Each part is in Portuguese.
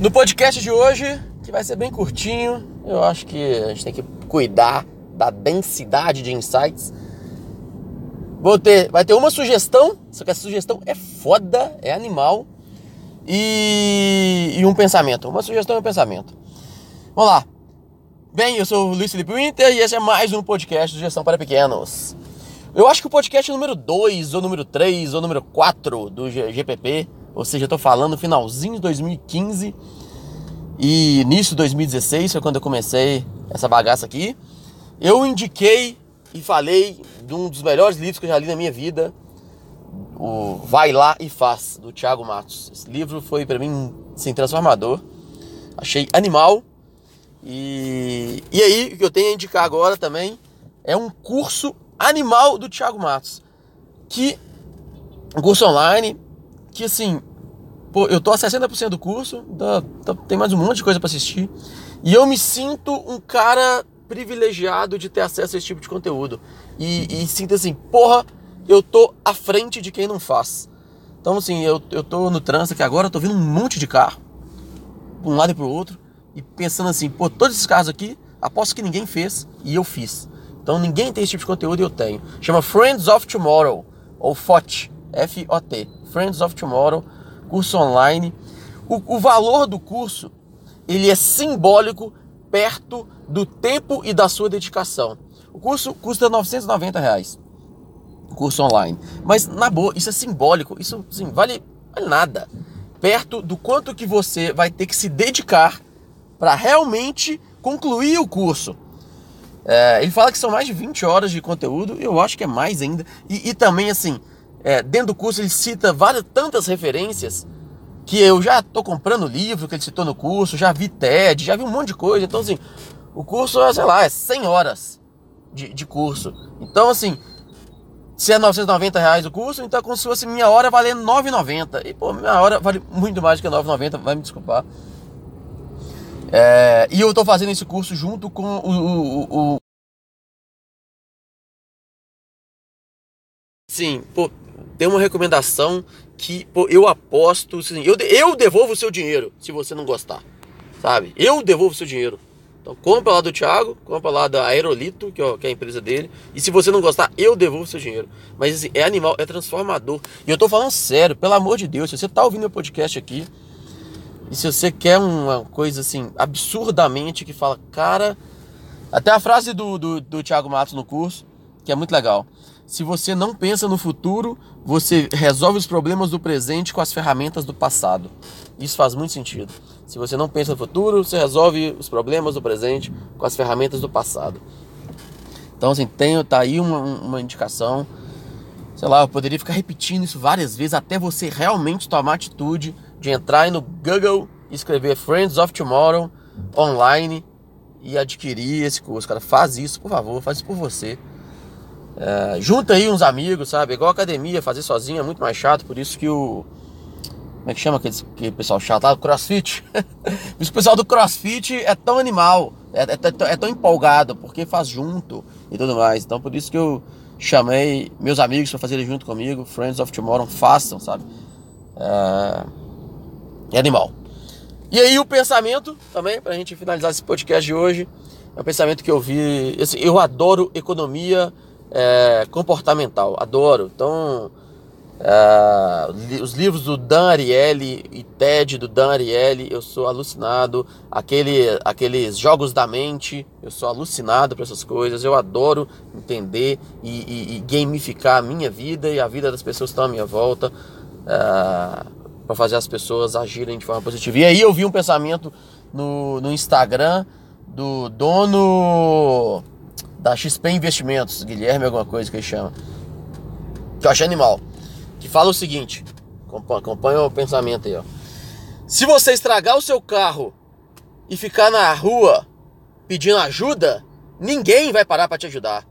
No podcast de hoje, que vai ser bem curtinho, eu acho que a gente tem que cuidar da densidade de insights. Vou ter, vai ter uma sugestão, só que a sugestão é foda, é animal. E, e um pensamento. Uma sugestão e um pensamento. Vamos lá. Bem, eu sou o Luiz Felipe Winter e esse é mais um podcast de gestão para pequenos. Eu acho que o podcast número 2, ou número 3, ou número 4 do GPP, ou seja, eu tô falando finalzinho de 2015 e início de 2016 foi quando eu comecei essa bagaça aqui. Eu indiquei e falei de um dos melhores livros que eu já li na minha vida, o Vai Lá e Faz, do Thiago Matos. Esse livro foi para mim, assim, transformador. Achei animal. E, e aí, o que eu tenho a indicar agora também é um curso animal do Thiago Matos. Que. Um curso online. Que assim. Pô, eu tô a 60% do curso. Tá, tá, tem mais um monte de coisa para assistir. E eu me sinto um cara privilegiado de ter acesso a esse tipo de conteúdo. E, e sinto assim, porra, eu tô à frente de quem não faz. Então, assim, eu, eu tô no trânsito aqui agora, eu tô vendo um monte de carro. De um lado e pro outro. E pensando assim, pô, todos esses carros aqui, aposto que ninguém fez e eu fiz. Então ninguém tem esse tipo de conteúdo e eu tenho. Chama Friends of Tomorrow, ou FOT, F-O-T, Friends of Tomorrow, curso online. O, o valor do curso, ele é simbólico perto do tempo e da sua dedicação. O curso custa 990 reais, curso online. Mas na boa, isso é simbólico, isso sim, vale, vale nada. Perto do quanto que você vai ter que se dedicar para realmente concluir o curso. É, ele fala que são mais de 20 horas de conteúdo, eu acho que é mais ainda. E, e também, assim, é, dentro do curso ele cita várias tantas referências que eu já tô comprando o livro que ele citou no curso, já vi TED, já vi um monte de coisa. Então, assim, o curso é, sei lá, é 100 horas de, de curso. Então, assim, se é 990 reais o curso, então é como se fosse minha hora valendo 9,90. E, pô, minha hora vale muito mais que 9,90, vai me desculpar. É, e eu estou fazendo esse curso junto com o, o, o, Sim, pô, tem uma recomendação que pô, eu aposto. Assim, eu, eu devolvo o seu dinheiro se você não gostar. Sabe? Eu devolvo o seu dinheiro. Então compra lá do Thiago, compra lá da Aerolito, que, ó, que é a empresa dele. E se você não gostar, eu devolvo o seu dinheiro. Mas assim, é animal, é transformador. E eu tô falando sério, pelo amor de Deus, se você tá ouvindo meu podcast aqui, e se você quer uma coisa assim, absurdamente que fala, cara. Até a frase do, do, do Thiago Matos no curso, que é muito legal. Se você não pensa no futuro, você resolve os problemas do presente com as ferramentas do passado. Isso faz muito sentido. Se você não pensa no futuro, você resolve os problemas do presente com as ferramentas do passado. Então, assim, tenho, tá aí uma, uma indicação. Sei lá, eu poderia ficar repetindo isso várias vezes até você realmente tomar atitude de entrar aí no Google e escrever Friends of Tomorrow online e adquirir esse curso, cara. Faz isso, por favor, faz isso por você. É, junta aí uns amigos, sabe? Igual academia, fazer sozinho é muito mais chato, por isso que o. Como é que chama aquele, aquele pessoal chato? Ah, o crossfit. o pessoal do crossfit é tão animal, é, é, é, tão empolgado, porque faz junto e tudo mais. Então por isso que eu chamei meus amigos para fazerem junto comigo, Friends of Tomorrow, façam, sabe? É é animal. E aí o pensamento também, para a gente finalizar esse podcast de hoje, é um pensamento que eu vi. Eu adoro economia é, comportamental, adoro. Então, é, os livros do Dan Ariely e TED do Dan Ariely, eu sou alucinado. Aquele, aqueles jogos da mente, eu sou alucinado por essas coisas. Eu adoro entender e, e, e gamificar a minha vida e a vida das pessoas que estão à minha volta. É, para fazer as pessoas agirem de forma positiva. E aí eu vi um pensamento no, no Instagram do dono da XP Investimentos, Guilherme, alguma coisa que ele chama, que eu achei animal, que fala o seguinte: acompanha o pensamento aí, ó. Se você estragar o seu carro e ficar na rua pedindo ajuda, ninguém vai parar para te ajudar.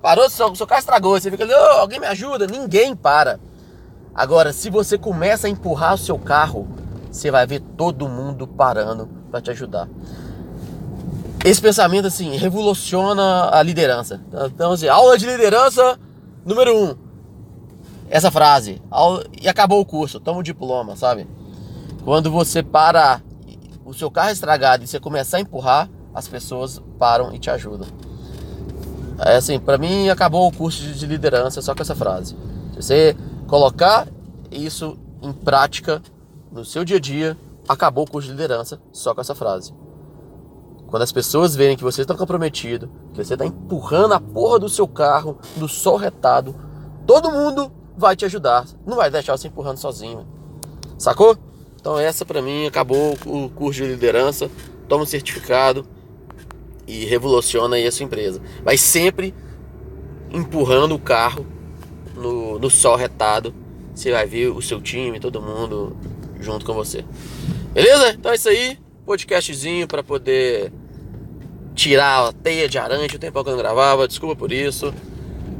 Parou, seu, seu carro estragou, você fica ali, oh, alguém me ajuda, ninguém para. Agora, se você começa a empurrar o seu carro, você vai ver todo mundo parando para te ajudar. Esse pensamento assim revoluciona a liderança. Então, assim, aula de liderança número um. Essa frase. E acabou o curso, toma o diploma, sabe? Quando você para o seu carro é estragado e você começar a empurrar, as pessoas param e te ajudam. É assim, para mim acabou o curso de liderança só com essa frase. Se você colocar isso em prática no seu dia a dia, acabou o curso de liderança só com essa frase. Quando as pessoas verem que você está comprometido, que você está empurrando a porra do seu carro no sol retado, todo mundo vai te ajudar. Não vai deixar você empurrando sozinho. Sacou? Então essa para mim acabou o curso de liderança. Toma um certificado e revoluciona aí a sua empresa. Mas sempre empurrando o carro no, no sol retado. Você vai ver o seu time, todo mundo junto com você. Beleza? Então é isso aí. Podcastzinho para poder tirar a teia de aranha. O tempo que eu não gravava. Desculpa por isso.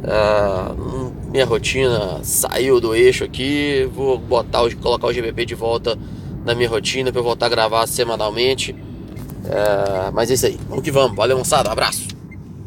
Uh, minha rotina saiu do eixo aqui. Vou botar colocar o GBP de volta na minha rotina para eu voltar a gravar semanalmente. Uh, mas é isso aí. Vamos que vamos. Valeu, moçada. abraço.